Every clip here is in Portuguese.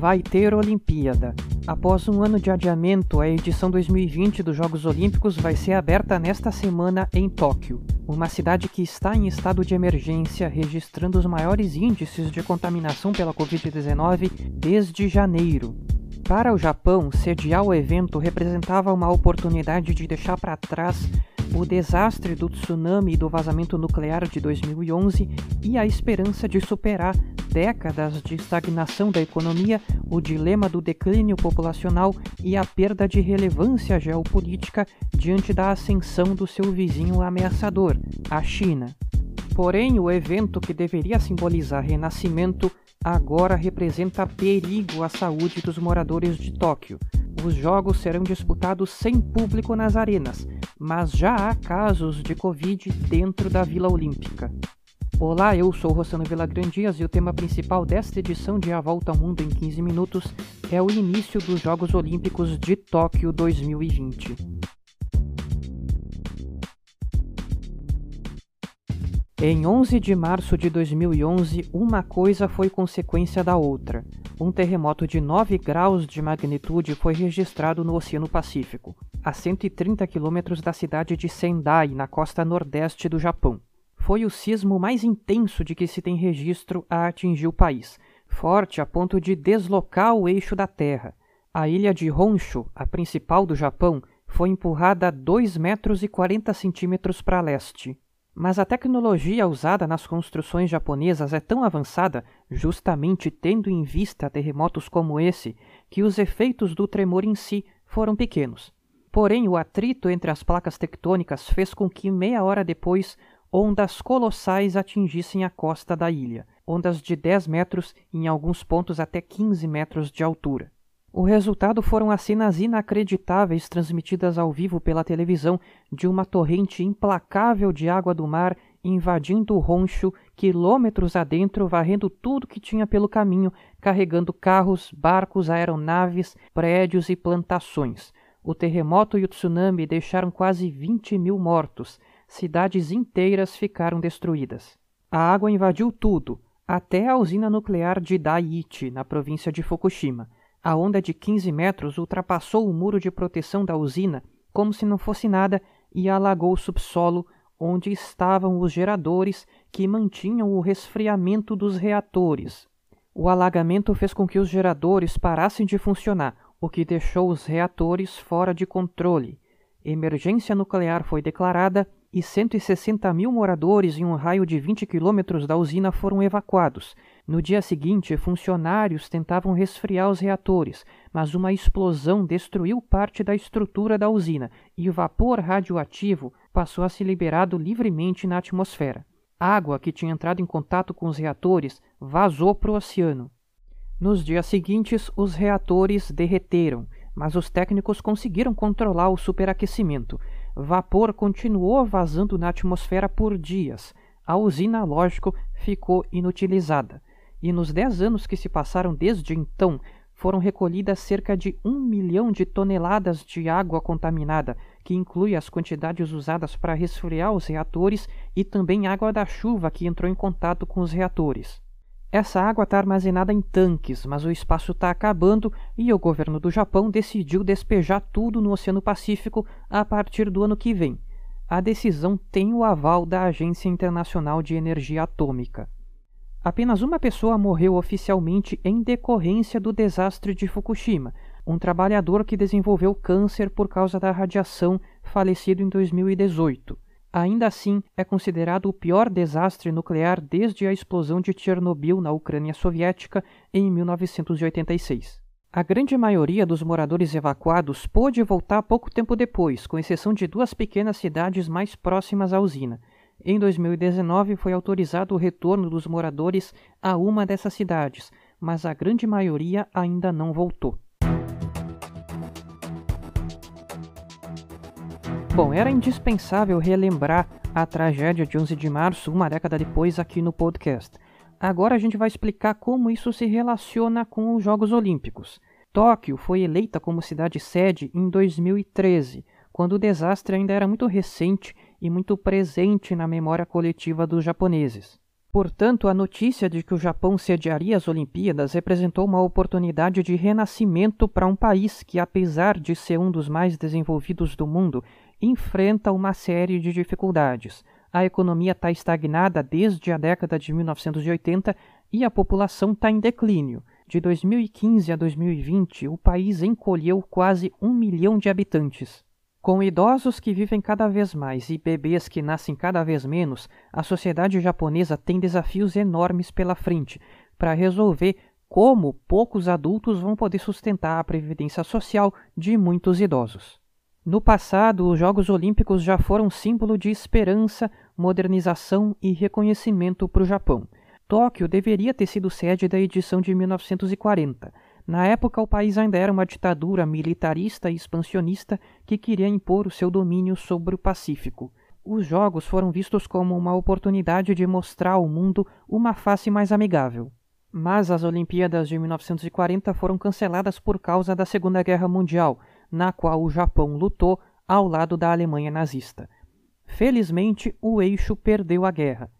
Vai ter Olimpíada. Após um ano de adiamento, a edição 2020 dos Jogos Olímpicos vai ser aberta nesta semana em Tóquio, uma cidade que está em estado de emergência, registrando os maiores índices de contaminação pela Covid-19 desde janeiro. Para o Japão, sediar o evento representava uma oportunidade de deixar para trás o desastre do tsunami e do vazamento nuclear de 2011 e a esperança de superar décadas de estagnação da economia, o dilema do declínio populacional e a perda de relevância geopolítica diante da ascensão do seu vizinho ameaçador, a China. Porém, o evento que deveria simbolizar renascimento agora representa perigo à saúde dos moradores de Tóquio. Os jogos serão disputados sem público nas arenas, mas já há casos de Covid dentro da Vila Olímpica. Olá, eu sou Rossano Vilagrandias e o tema principal desta edição de A Volta ao Mundo em 15 Minutos é o início dos Jogos Olímpicos de Tóquio 2020. Em 11 de março de 2011, uma coisa foi consequência da outra. Um terremoto de 9 graus de magnitude foi registrado no Oceano Pacífico, a 130 quilômetros da cidade de Sendai, na costa nordeste do Japão. Foi o sismo mais intenso de que se tem registro a atingir o país, forte a ponto de deslocar o eixo da Terra. A ilha de Honshu, a principal do Japão, foi empurrada 2 metros e 40 centímetros para leste, mas a tecnologia usada nas construções japonesas é tão avançada, justamente tendo em vista terremotos como esse, que os efeitos do tremor em si foram pequenos. Porém, o atrito entre as placas tectônicas fez com que, meia hora depois, ondas colossais atingissem a costa da ilha, ondas de 10 metros e, em alguns pontos, até 15 metros de altura. O resultado foram as cenas inacreditáveis transmitidas ao vivo pela televisão de uma torrente implacável de água do mar invadindo o roncho quilômetros adentro, varrendo tudo que tinha pelo caminho, carregando carros, barcos, aeronaves, prédios e plantações. O terremoto e o tsunami deixaram quase 20 mil mortos. Cidades inteiras ficaram destruídas. A água invadiu tudo, até a usina nuclear de Daiichi, na província de Fukushima. A onda de 15 metros ultrapassou o muro de proteção da usina como se não fosse nada e alagou o subsolo onde estavam os geradores que mantinham o resfriamento dos reatores. O alagamento fez com que os geradores parassem de funcionar, o que deixou os reatores fora de controle. Emergência nuclear foi declarada e 160 mil moradores em um raio de 20 quilômetros da usina foram evacuados. No dia seguinte, funcionários tentavam resfriar os reatores, mas uma explosão destruiu parte da estrutura da usina e o vapor radioativo passou a ser liberado livremente na atmosfera. Água que tinha entrado em contato com os reatores vazou para o oceano. Nos dias seguintes, os reatores derreteram, mas os técnicos conseguiram controlar o superaquecimento vapor continuou vazando na atmosfera por dias. A usina, lógico, ficou inutilizada. E nos dez anos que se passaram desde então, foram recolhidas cerca de um milhão de toneladas de água contaminada, que inclui as quantidades usadas para resfriar os reatores e também água da chuva que entrou em contato com os reatores. Essa água está armazenada em tanques, mas o espaço está acabando e o governo do Japão decidiu despejar tudo no Oceano Pacífico a partir do ano que vem. A decisão tem o aval da Agência Internacional de Energia Atômica. Apenas uma pessoa morreu oficialmente em decorrência do desastre de Fukushima, um trabalhador que desenvolveu câncer por causa da radiação, falecido em 2018. Ainda assim, é considerado o pior desastre nuclear desde a explosão de Chernobyl na Ucrânia Soviética em 1986. A grande maioria dos moradores evacuados pôde voltar pouco tempo depois, com exceção de duas pequenas cidades mais próximas à usina. Em 2019 foi autorizado o retorno dos moradores a uma dessas cidades, mas a grande maioria ainda não voltou. Bom, era indispensável relembrar a tragédia de 11 de março, uma década depois, aqui no podcast. Agora a gente vai explicar como isso se relaciona com os Jogos Olímpicos. Tóquio foi eleita como cidade sede em 2013, quando o desastre ainda era muito recente e muito presente na memória coletiva dos japoneses. Portanto, a notícia de que o Japão sediaria as Olimpíadas representou uma oportunidade de renascimento para um país que, apesar de ser um dos mais desenvolvidos do mundo, enfrenta uma série de dificuldades. A economia está estagnada desde a década de 1980 e a população está em declínio. De 2015 a 2020, o país encolheu quase um milhão de habitantes. Com idosos que vivem cada vez mais e bebês que nascem cada vez menos, a sociedade japonesa tem desafios enormes pela frente para resolver como poucos adultos vão poder sustentar a previdência social de muitos idosos. No passado, os Jogos Olímpicos já foram símbolo de esperança, modernização e reconhecimento para o Japão. Tóquio deveria ter sido sede da edição de 1940 na época, o país ainda era uma ditadura militarista e expansionista que queria impor o seu domínio sobre o Pacífico. Os Jogos foram vistos como uma oportunidade de mostrar ao mundo uma face mais amigável. Mas as Olimpíadas de 1940 foram canceladas por causa da Segunda Guerra Mundial, na qual o Japão lutou ao lado da Alemanha nazista. Felizmente, o eixo perdeu a guerra.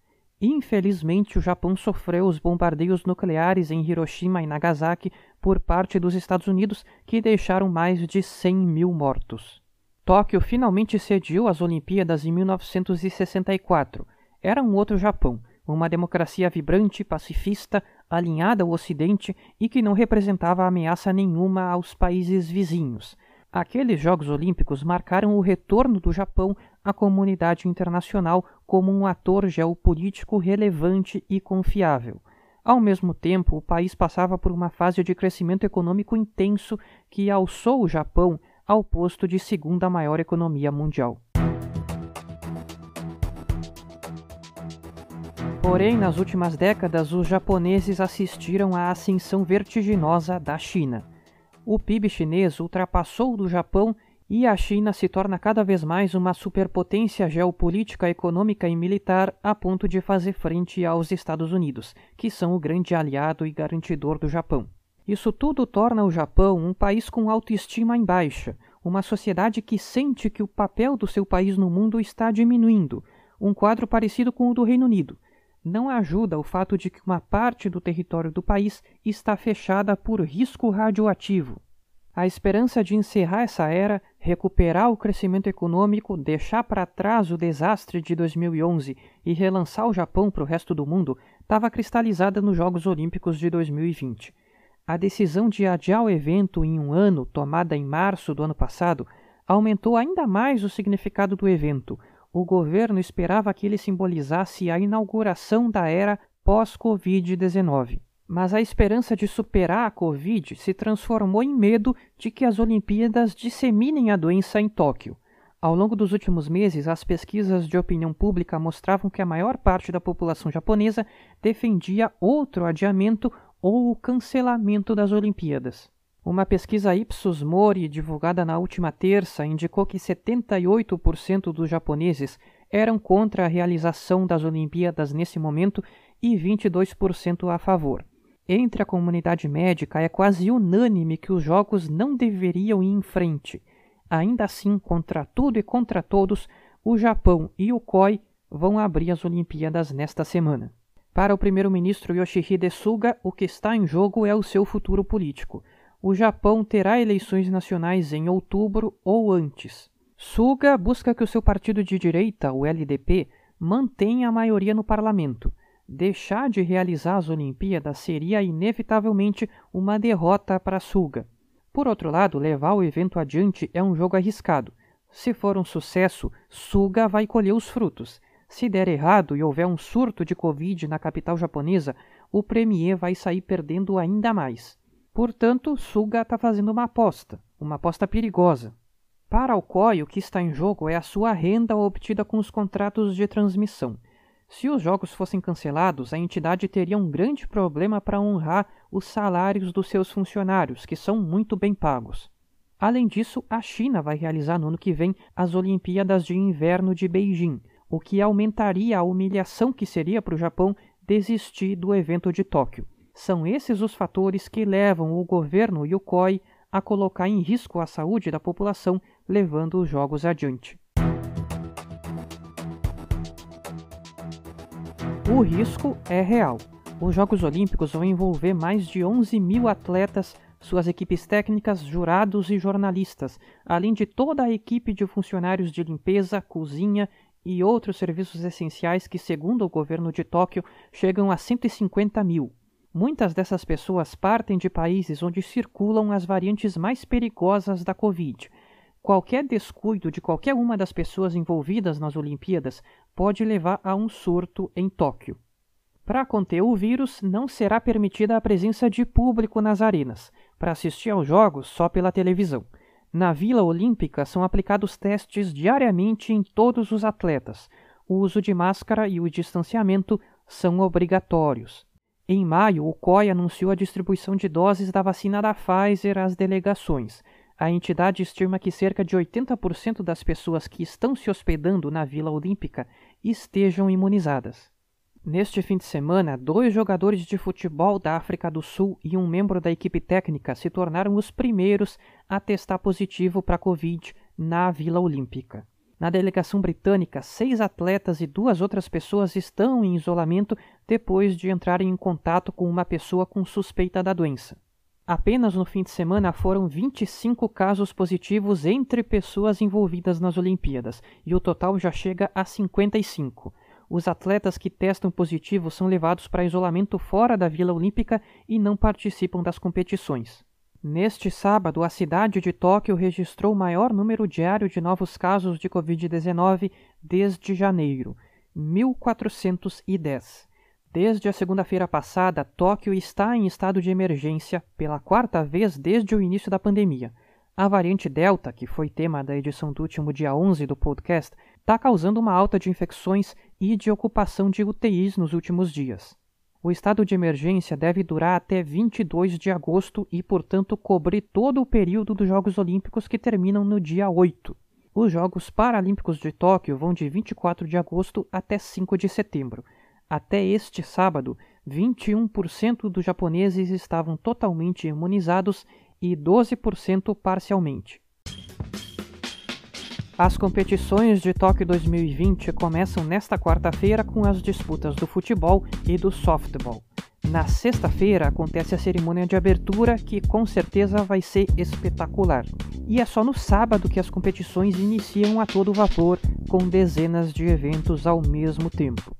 Infelizmente, o Japão sofreu os bombardeios nucleares em Hiroshima e Nagasaki por parte dos Estados Unidos, que deixaram mais de 100 mil mortos. Tóquio finalmente cediu as Olimpíadas em 1964. Era um outro Japão, uma democracia vibrante, pacifista, alinhada ao Ocidente e que não representava ameaça nenhuma aos países vizinhos. Aqueles Jogos Olímpicos marcaram o retorno do Japão à comunidade internacional como um ator geopolítico relevante e confiável. Ao mesmo tempo, o país passava por uma fase de crescimento econômico intenso que alçou o Japão ao posto de segunda maior economia mundial. Porém, nas últimas décadas, os japoneses assistiram à ascensão vertiginosa da China o PIB chinês ultrapassou o do Japão e a China se torna cada vez mais uma superpotência geopolítica, econômica e militar a ponto de fazer frente aos Estados Unidos, que são o grande aliado e garantidor do Japão. Isso tudo torna o Japão um país com autoestima em baixa, uma sociedade que sente que o papel do seu país no mundo está diminuindo, um quadro parecido com o do Reino Unido não ajuda o fato de que uma parte do território do país está fechada por risco radioativo. A esperança de encerrar essa era, recuperar o crescimento econômico, deixar para trás o desastre de 2011 e relançar o Japão para o resto do mundo estava cristalizada nos Jogos Olímpicos de 2020. A decisão de adiar o evento em um ano, tomada em março do ano passado, aumentou ainda mais o significado do evento, o governo esperava que ele simbolizasse a inauguração da era pós-Covid-19. Mas a esperança de superar a Covid se transformou em medo de que as Olimpíadas disseminem a doença em Tóquio. Ao longo dos últimos meses, as pesquisas de opinião pública mostravam que a maior parte da população japonesa defendia outro adiamento ou o cancelamento das Olimpíadas. Uma pesquisa Ipsos Mori divulgada na última terça indicou que 78% dos japoneses eram contra a realização das Olimpíadas nesse momento e 22% a favor. Entre a comunidade médica é quase unânime que os jogos não deveriam ir em frente. Ainda assim, contra tudo e contra todos, o Japão e o COI vão abrir as Olimpíadas nesta semana. Para o primeiro-ministro Yoshihide Suga, o que está em jogo é o seu futuro político o Japão terá eleições nacionais em outubro ou antes. Suga busca que o seu partido de direita, o LDP, mantenha a maioria no parlamento. Deixar de realizar as Olimpíadas seria inevitavelmente uma derrota para Suga. Por outro lado, levar o evento adiante é um jogo arriscado. Se for um sucesso, Suga vai colher os frutos. Se der errado e houver um surto de Covid na capital japonesa, o premier vai sair perdendo ainda mais. Portanto, Suga está fazendo uma aposta, uma aposta perigosa. Para o o que está em jogo é a sua renda obtida com os contratos de transmissão. Se os jogos fossem cancelados, a entidade teria um grande problema para honrar os salários dos seus funcionários, que são muito bem pagos. Além disso, a China vai realizar no ano que vem as Olimpíadas de Inverno de Beijing, o que aumentaria a humilhação que seria para o Japão desistir do evento de Tóquio. São esses os fatores que levam o governo e o COI a colocar em risco a saúde da população, levando os jogos adiante. O risco é real. Os Jogos Olímpicos vão envolver mais de 11 mil atletas, suas equipes técnicas, jurados e jornalistas, além de toda a equipe de funcionários de limpeza, cozinha e outros serviços essenciais que, segundo o governo de Tóquio, chegam a 150 mil. Muitas dessas pessoas partem de países onde circulam as variantes mais perigosas da Covid. Qualquer descuido de qualquer uma das pessoas envolvidas nas Olimpíadas pode levar a um surto em Tóquio. Para conter o vírus, não será permitida a presença de público nas arenas, para assistir aos jogos só pela televisão. Na Vila Olímpica são aplicados testes diariamente em todos os atletas. O uso de máscara e o distanciamento são obrigatórios. Em maio, o COI anunciou a distribuição de doses da vacina da Pfizer às delegações. A entidade estima que cerca de 80% das pessoas que estão se hospedando na Vila Olímpica estejam imunizadas. Neste fim de semana, dois jogadores de futebol da África do Sul e um membro da equipe técnica se tornaram os primeiros a testar positivo para a Covid na Vila Olímpica. Na delegação britânica, seis atletas e duas outras pessoas estão em isolamento depois de entrarem em contato com uma pessoa com suspeita da doença. Apenas no fim de semana foram 25 casos positivos entre pessoas envolvidas nas Olimpíadas, e o total já chega a 55 os atletas que testam positivo são levados para isolamento fora da Vila Olímpica e não participam das competições. Neste sábado, a cidade de Tóquio registrou o maior número diário de novos casos de Covid-19 desde janeiro, 1.410. Desde a segunda-feira passada, Tóquio está em estado de emergência pela quarta vez desde o início da pandemia. A variante Delta, que foi tema da edição do último dia 11 do podcast, está causando uma alta de infecções e de ocupação de UTIs nos últimos dias. O estado de emergência deve durar até 22 de agosto e, portanto, cobrir todo o período dos Jogos Olímpicos que terminam no dia 8. Os Jogos Paralímpicos de Tóquio vão de 24 de agosto até 5 de setembro. Até este sábado, 21% dos japoneses estavam totalmente imunizados e 12% parcialmente. As competições de Tóquio 2020 começam nesta quarta-feira com as disputas do futebol e do softball. Na sexta-feira acontece a cerimônia de abertura, que com certeza vai ser espetacular. E é só no sábado que as competições iniciam a todo vapor, com dezenas de eventos ao mesmo tempo.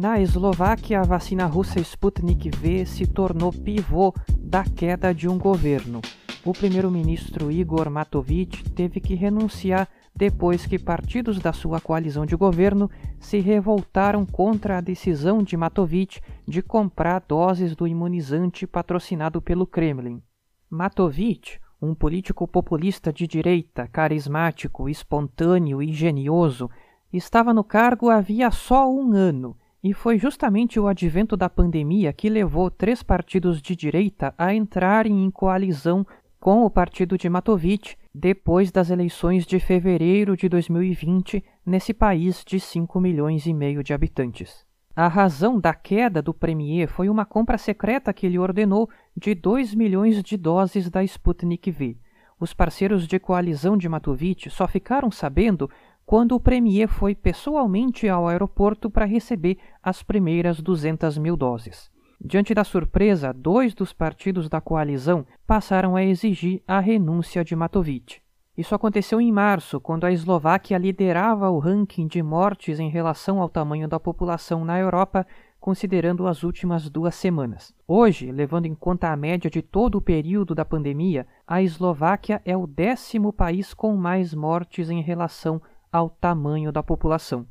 Na Eslováquia, a vacina russa Sputnik V se tornou pivô da queda de um governo. O primeiro-ministro Igor Matovic teve que renunciar depois que partidos da sua coalizão de governo se revoltaram contra a decisão de Matovic de comprar doses do imunizante patrocinado pelo Kremlin. Matovic, um político populista de direita, carismático, espontâneo e genioso, estava no cargo havia só um ano e foi justamente o advento da pandemia que levou três partidos de direita a entrarem em coalizão com o partido de Matovic depois das eleições de fevereiro de 2020 nesse país de 5 milhões e meio de habitantes. A razão da queda do premier foi uma compra secreta que ele ordenou de 2 milhões de doses da Sputnik V. Os parceiros de coalizão de Matovic só ficaram sabendo quando o premier foi pessoalmente ao aeroporto para receber as primeiras 200 mil doses. Diante da surpresa, dois dos partidos da coalizão passaram a exigir a renúncia de Matovic. Isso aconteceu em março, quando a Eslováquia liderava o ranking de mortes em relação ao tamanho da população na Europa, considerando as últimas duas semanas. Hoje, levando em conta a média de todo o período da pandemia, a Eslováquia é o décimo país com mais mortes em relação ao tamanho da população.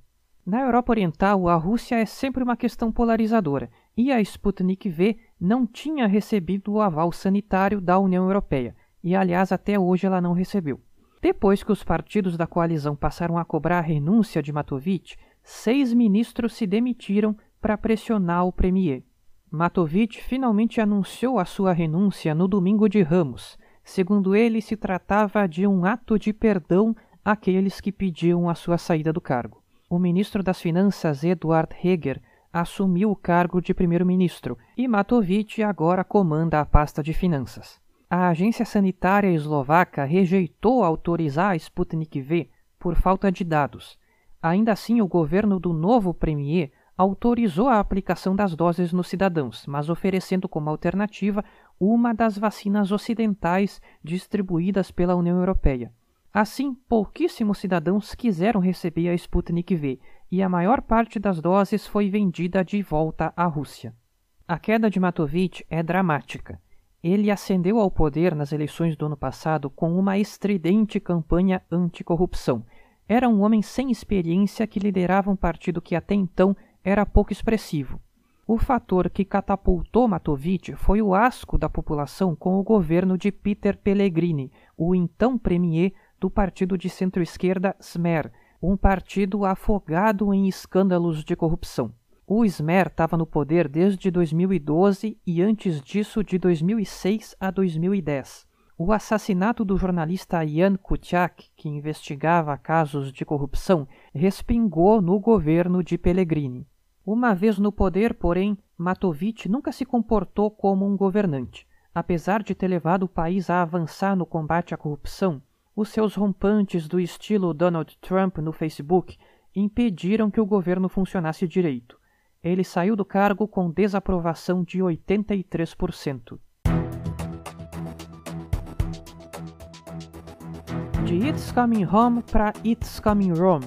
Na Europa Oriental, a Rússia é sempre uma questão polarizadora e a Sputnik V não tinha recebido o aval sanitário da União Europeia e, aliás, até hoje ela não recebeu. Depois que os partidos da coalizão passaram a cobrar a renúncia de Matovic, seis ministros se demitiram para pressionar o premier. Matovic finalmente anunciou a sua renúncia no domingo de Ramos. Segundo ele, se tratava de um ato de perdão àqueles que pediam a sua saída do cargo. O ministro das Finanças, Eduard Heger, assumiu o cargo de primeiro-ministro e Matovic agora comanda a pasta de finanças. A agência sanitária eslovaca rejeitou autorizar a Sputnik V por falta de dados. Ainda assim, o governo do novo premier autorizou a aplicação das doses nos cidadãos, mas oferecendo como alternativa uma das vacinas ocidentais distribuídas pela União Europeia. Assim, pouquíssimos cidadãos quiseram receber a Sputnik V e a maior parte das doses foi vendida de volta à Rússia. A queda de Matovich é dramática. Ele ascendeu ao poder nas eleições do ano passado com uma estridente campanha anticorrupção. Era um homem sem experiência que liderava um partido que até então era pouco expressivo. O fator que catapultou Matovich foi o asco da população com o governo de Peter Pellegrini, o então premier do partido de centro-esquerda Smer, um partido afogado em escândalos de corrupção. O Smer estava no poder desde 2012 e antes disso de 2006 a 2010. O assassinato do jornalista Jan Kuciak, que investigava casos de corrupção, respingou no governo de Pellegrini. Uma vez no poder, porém, Matovic nunca se comportou como um governante. Apesar de ter levado o país a avançar no combate à corrupção, os seus rompantes do estilo Donald Trump no Facebook impediram que o governo funcionasse direito. Ele saiu do cargo com desaprovação de 83%. De It's Coming Home para It's Coming Rome.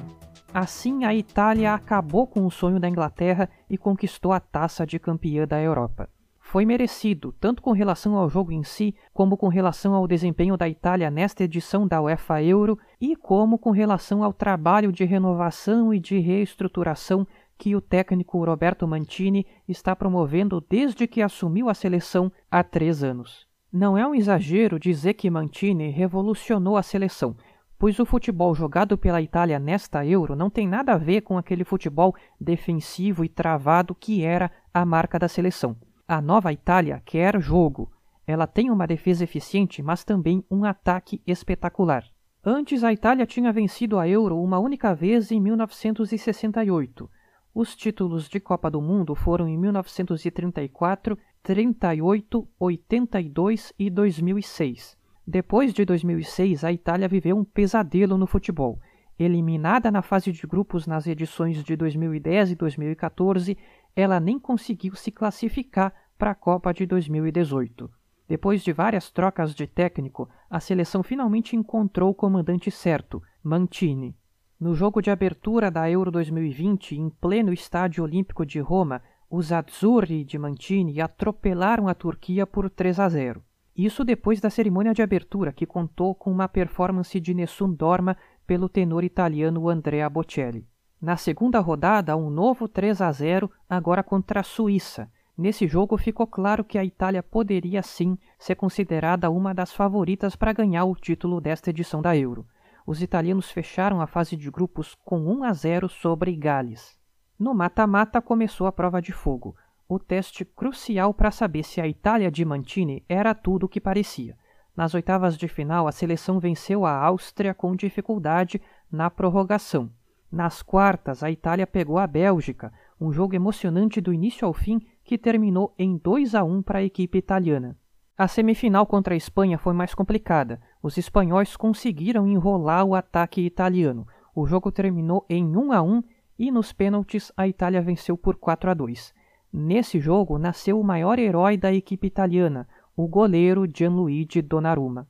Assim, a Itália acabou com o sonho da Inglaterra e conquistou a taça de campeã da Europa. Foi merecido, tanto com relação ao jogo em si, como com relação ao desempenho da Itália nesta edição da UEFA Euro e como com relação ao trabalho de renovação e de reestruturação que o técnico Roberto Mantini está promovendo desde que assumiu a seleção há três anos. Não é um exagero dizer que Mantini revolucionou a seleção, pois o futebol jogado pela Itália nesta Euro não tem nada a ver com aquele futebol defensivo e travado que era a marca da seleção. A nova Itália quer jogo. Ela tem uma defesa eficiente, mas também um ataque espetacular. Antes, a Itália tinha vencido a Euro uma única vez em 1968 os títulos de Copa do Mundo foram em 1934, 38, 82 e 2006. Depois de 2006, a Itália viveu um pesadelo no futebol. Eliminada na fase de grupos nas edições de 2010 e 2014, ela nem conseguiu se classificar para a Copa de 2018. Depois de várias trocas de técnico, a seleção finalmente encontrou o comandante certo, Mantini. No jogo de abertura da Euro 2020, em pleno Estádio Olímpico de Roma, os Azzurri de Mantini atropelaram a Turquia por 3 a 0. Isso depois da cerimônia de abertura, que contou com uma performance de Nessun Dorma pelo tenor italiano Andrea Bocelli. Na segunda rodada, um novo 3 a 0, agora contra a Suíça. Nesse jogo ficou claro que a Itália poderia sim ser considerada uma das favoritas para ganhar o título desta edição da Euro os italianos fecharam a fase de grupos com 1 a 0 sobre Gales. No mata-mata começou a prova de fogo, o teste crucial para saber se a Itália de Mantini era tudo o que parecia. Nas oitavas de final, a seleção venceu a Áustria com dificuldade na prorrogação. Nas quartas, a Itália pegou a Bélgica, um jogo emocionante do início ao fim que terminou em 2 a 1 para a equipe italiana. A semifinal contra a Espanha foi mais complicada. Os espanhóis conseguiram enrolar o ataque italiano. O jogo terminou em 1 a 1 e nos pênaltis a Itália venceu por 4 a 2. Nesse jogo nasceu o maior herói da equipe italiana, o goleiro Gianluigi Donnarumma.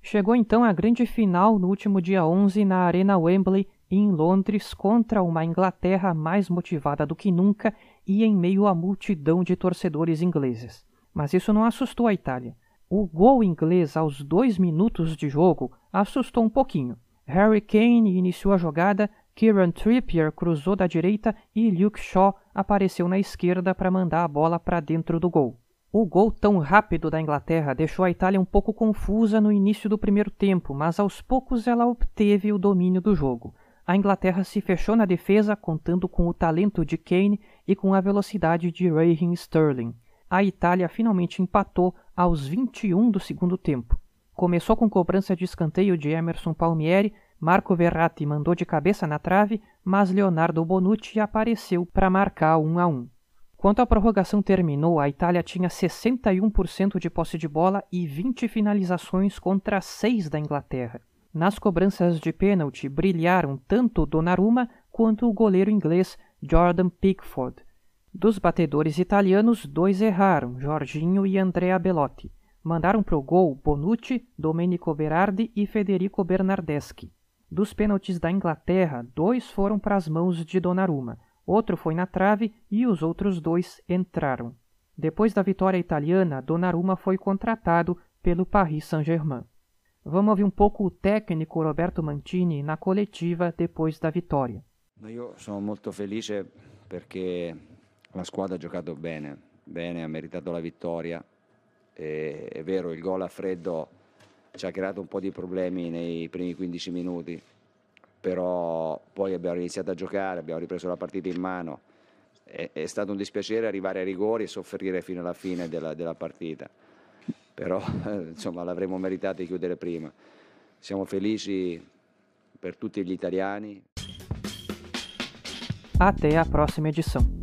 Chegou então a grande final no último dia 11 na Arena Wembley em Londres contra uma Inglaterra mais motivada do que nunca e em meio à multidão de torcedores ingleses. Mas isso não assustou a Itália. O gol inglês aos dois minutos de jogo assustou um pouquinho. Harry Kane iniciou a jogada, Kieran Trippier cruzou da direita e Luke Shaw apareceu na esquerda para mandar a bola para dentro do gol. O gol tão rápido da Inglaterra deixou a Itália um pouco confusa no início do primeiro tempo, mas aos poucos ela obteve o domínio do jogo. A Inglaterra se fechou na defesa, contando com o talento de Kane e com a velocidade de Raheem Sterling a Itália finalmente empatou aos 21 do segundo tempo. Começou com cobrança de escanteio de Emerson Palmieri, Marco Verratti mandou de cabeça na trave, mas Leonardo Bonucci apareceu para marcar 1 a 1. Quando a prorrogação terminou, a Itália tinha 61% de posse de bola e 20 finalizações contra 6 da Inglaterra. Nas cobranças de pênalti brilharam tanto Donnarumma quanto o goleiro inglês Jordan Pickford. Dos batedores italianos, dois erraram, Jorginho e Andrea Belotti. Mandaram pro gol Bonucci, Domenico Berardi e Federico Bernardeschi. Dos pênaltis da Inglaterra, dois foram para as mãos de Donnarumma outro foi na trave e os outros dois entraram. Depois da vitória italiana, Donnarumma foi contratado pelo Paris Saint-Germain. Vamos ouvir um pouco o técnico Roberto Mantini na coletiva depois da vitória. Io sono molto felice perché la squadra ha giocato bene, bene, ha meritato la vittoria. E, è vero, il gol a freddo ci ha creato un po' di problemi nei primi 15 minuti, però poi abbiamo iniziato a giocare, abbiamo ripreso la partita in mano. È, è stato un dispiacere arrivare ai rigori e soffrire fino alla fine della, della partita, però insomma l'avremmo meritato di chiudere prima. Siamo felici per tutti gli italiani. Até a prossima edição.